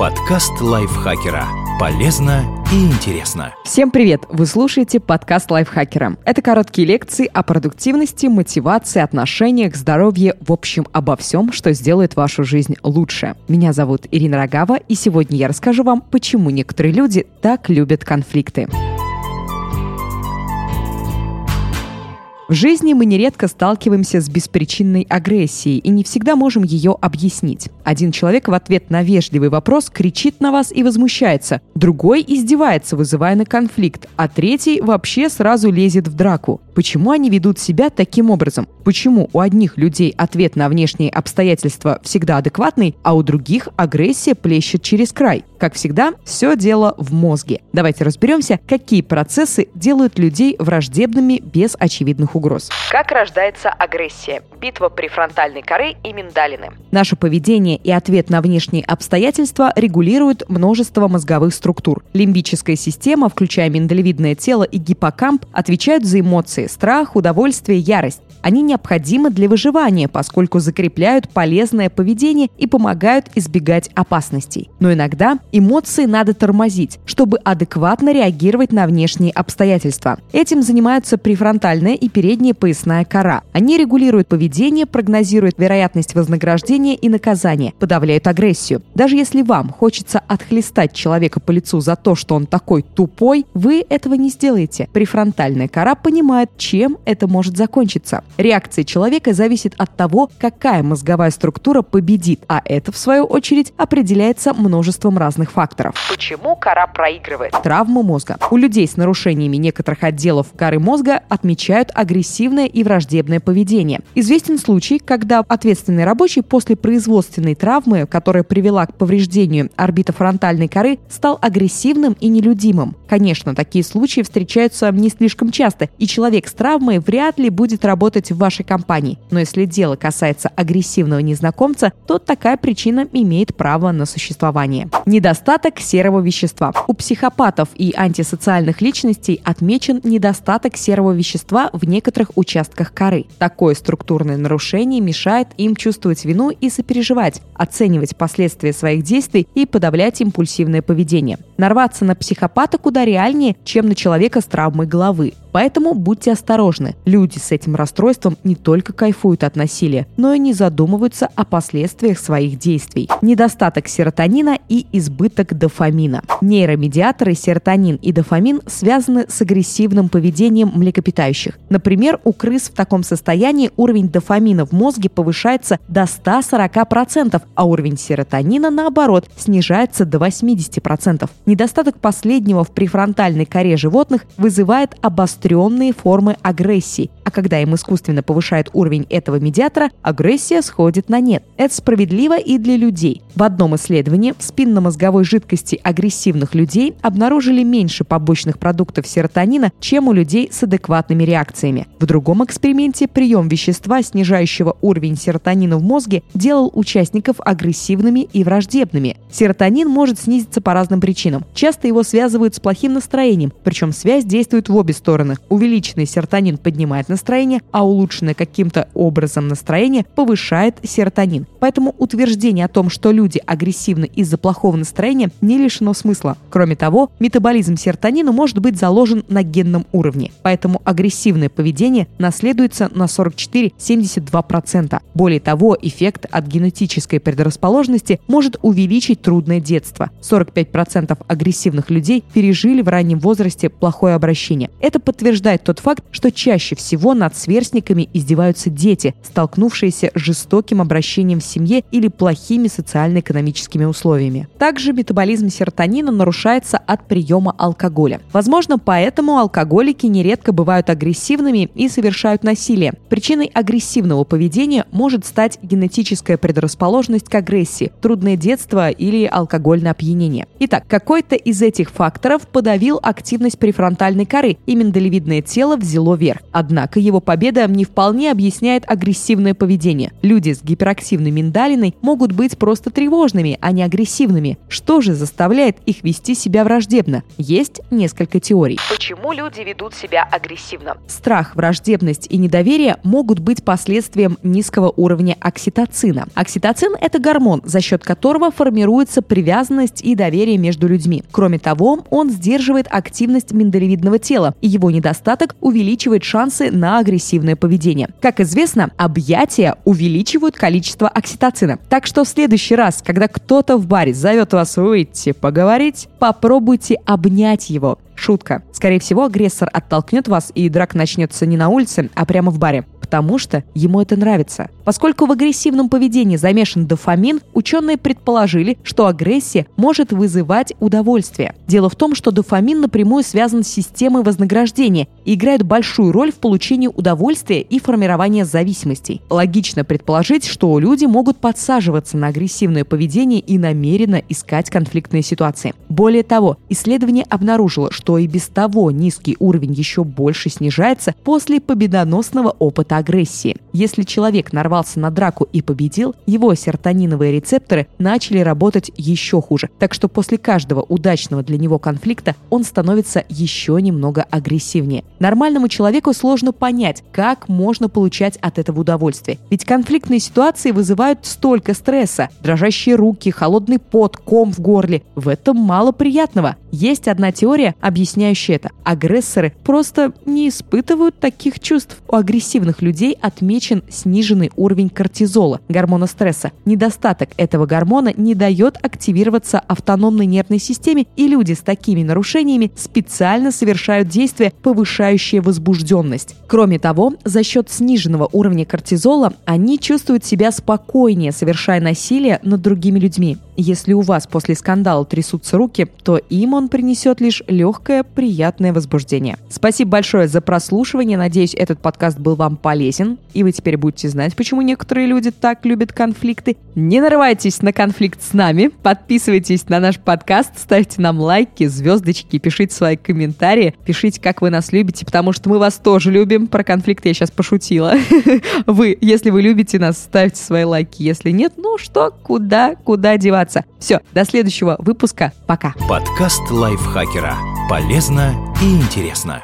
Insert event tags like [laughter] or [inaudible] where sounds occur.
Подкаст лайфхакера. Полезно и интересно. Всем привет! Вы слушаете подкаст лайфхакера. Это короткие лекции о продуктивности, мотивации, отношениях, здоровье, в общем, обо всем, что сделает вашу жизнь лучше. Меня зовут Ирина Рогава, и сегодня я расскажу вам, почему некоторые люди так любят конфликты. В жизни мы нередко сталкиваемся с беспричинной агрессией и не всегда можем ее объяснить. Один человек в ответ на вежливый вопрос кричит на вас и возмущается, другой издевается, вызывая на конфликт, а третий вообще сразу лезет в драку. Почему они ведут себя таким образом? Почему у одних людей ответ на внешние обстоятельства всегда адекватный, а у других агрессия плещет через край? Как всегда, все дело в мозге. Давайте разберемся, какие процессы делают людей враждебными без очевидных угроз. Как рождается агрессия? Битва префронтальной коры и миндалины. Наше поведение и ответ на внешние обстоятельства регулируют множество мозговых структур. Лимбическая система, включая миндалевидное тело и гиппокамп, отвечают за эмоции – страх, удовольствие, ярость. Они необходимы для выживания, поскольку закрепляют полезное поведение и помогают избегать опасностей. Но иногда эмоции надо тормозить, чтобы адекватно реагировать на внешние обстоятельства. Этим занимаются префронтальная и передняя поясная кора. Они регулируют поведение, прогнозируют вероятность вознаграждения и наказания, подавляют агрессию. Даже если вам хочется отхлестать человека по лицу за то, что он такой тупой, вы этого не сделаете. Префронтальная кора понимает, чем это может закончиться. Реакция человека зависит от того, какая мозговая структура победит, а это, в свою очередь, определяется множеством разных факторов. Почему кора проигрывает? Травмы мозга. У людей с нарушениями некоторых отделов коры мозга отмечают агрессивное и враждебное поведение. Известен случай, когда ответственный рабочий после производственной травмы, которая привела к повреждению орбитофронтальной коры, стал агрессивным и нелюдимым. Конечно, такие случаи встречаются не слишком часто, и человек с травмой вряд ли будет работать в вашей компании. Но если дело касается агрессивного незнакомца, то такая причина имеет право на существование. Недостаток серого вещества. У психопатов и антисоциальных личностей отмечен недостаток серого вещества в некоторых участках коры. Такое структурное нарушение мешает им чувствовать вину и сопереживать, оценивать последствия своих действий и подавлять импульсивное поведение. Нарваться на психопата куда реальнее, чем на человека с травмой головы. Поэтому будьте осторожны. Люди с этим расстройством не только кайфуют от насилия, но и не задумываются о последствиях своих действий. Недостаток серотонина и избыток дофамина. Нейромедиаторы серотонин и дофамин связаны с агрессивным поведением млекопитающих. Например, у крыс в таком состоянии уровень дофамина в мозге повышается до 140%, а уровень серотонина, наоборот, снижается до 80%. Недостаток последнего в префронтальной коре животных вызывает обостренные формы агрессии, а когда им искусственно повышает уровень этого медиатора, агрессия сходит на нет. Это справедливо и для людей. В одном исследовании в спинномозговой жидкости агрессивных людей обнаружили меньше побочных продуктов серотонина, чем у людей с адекватными реакциями. В другом эксперименте прием вещества, снижающего уровень серотонина в мозге, делал участников агрессивными и враждебными. Серотонин может снизиться по разным причинам. Часто его связывают с плохим настроением, причем связь действует в обе стороны. Увеличенный серотонин поднимает настроение, а улучшенное каким-то образом настроение повышает серотонин. Поэтому утверждение о том, что люди агрессивны из-за плохого настроения, не лишено смысла. Кроме того, метаболизм серотонина может быть заложен на генном уровне. Поэтому агрессивное поведение наследуется на 44-72%. Более того, эффект от генетической предрасположенности может увеличить трудное детство. 45% агрессивных людей пережили в раннем возрасте плохое обращение. Это подтверждает тот факт, что чаще всего над сверстниками издеваются дети, столкнувшиеся с жестоким обращением в семье или плохими социально-экономическими условиями. Также метаболизм серотонина нарушается от приема алкоголя. Возможно, поэтому алкоголики нередко бывают агрессивными и совершают насилие. Причиной агрессивного поведения может стать генетическая предрасположенность к агрессии, трудное детство или алкогольное опьянение. Итак, какой-то из этих факторов подавил активность префронтальной коры, и миндалевидное тело взяло взяло верх. Однако его победа не вполне объясняет агрессивное поведение. Люди с гиперактивной миндалиной могут быть просто тревожными, а не агрессивными. Что же заставляет их вести себя враждебно? Есть несколько теорий. Почему люди ведут себя агрессивно? Страх, враждебность и недоверие могут быть последствием низкого уровня окситоцина. Окситоцин – это гормон, за счет которого формируется привязанность и доверие между людьми. Кроме того, он сдерживает активность миндалевидного тела, и его недостаток увеличивает шансы на агрессивное поведение. Как известно, объятия увеличивают количество окситоцина. Так что в следующий раз, когда кто-то в баре зовет вас выйти поговорить, попробуйте обнять его. Шутка. Скорее всего, агрессор оттолкнет вас, и драк начнется не на улице, а прямо в баре потому что ему это нравится. Поскольку в агрессивном поведении замешан дофамин, ученые предположили, что агрессия может вызывать удовольствие. Дело в том, что дофамин напрямую связан с системой вознаграждения и играет большую роль в получении удовольствия и формировании зависимостей. Логично предположить, что люди могут подсаживаться на агрессивное поведение и намеренно искать конфликтные ситуации. Более того, исследование обнаружило, что и без того низкий уровень еще больше снижается после победоносного опыта агрессии. Если человек нарвался на драку и победил, его серотониновые рецепторы начали работать еще хуже. Так что после каждого удачного для него конфликта он становится еще немного агрессивнее. Нормальному человеку сложно понять, как можно получать от этого удовольствие. Ведь конфликтные ситуации вызывают столько стресса. Дрожащие руки, холодный пот, ком в горле. В этом мало приятного. Есть одна теория, объясняющая это. Агрессоры просто не испытывают таких чувств. У агрессивных людей отмечен сниженный уровень кортизола, гормона стресса. Недостаток этого гормона не дает активироваться автономной нервной системе, и люди с такими нарушениями специально совершают действия, повышающие возбужденность. Кроме того, за счет сниженного уровня кортизола они чувствуют себя спокойнее, совершая насилие над другими людьми. Если у вас после скандала трясутся руки, то им он принесет лишь легкое, приятное возбуждение. Спасибо большое за прослушивание. Надеюсь, этот подкаст был вам полезен, и вы теперь будете знать, почему некоторые люди так любят конфликты. Не нарывайтесь на конфликт с нами, подписывайтесь на наш подкаст, ставьте нам лайки, звездочки, пишите свои комментарии, пишите, как вы нас любите, потому что мы вас тоже любим. Про конфликты я сейчас пошутила. [laughs] Вы, если вы любите нас, ставьте свои лайки. Если нет, ну что, куда, куда деваться? Все, до следующего выпуска. Пока. Подкаст лайфхакера. Полезно и интересно.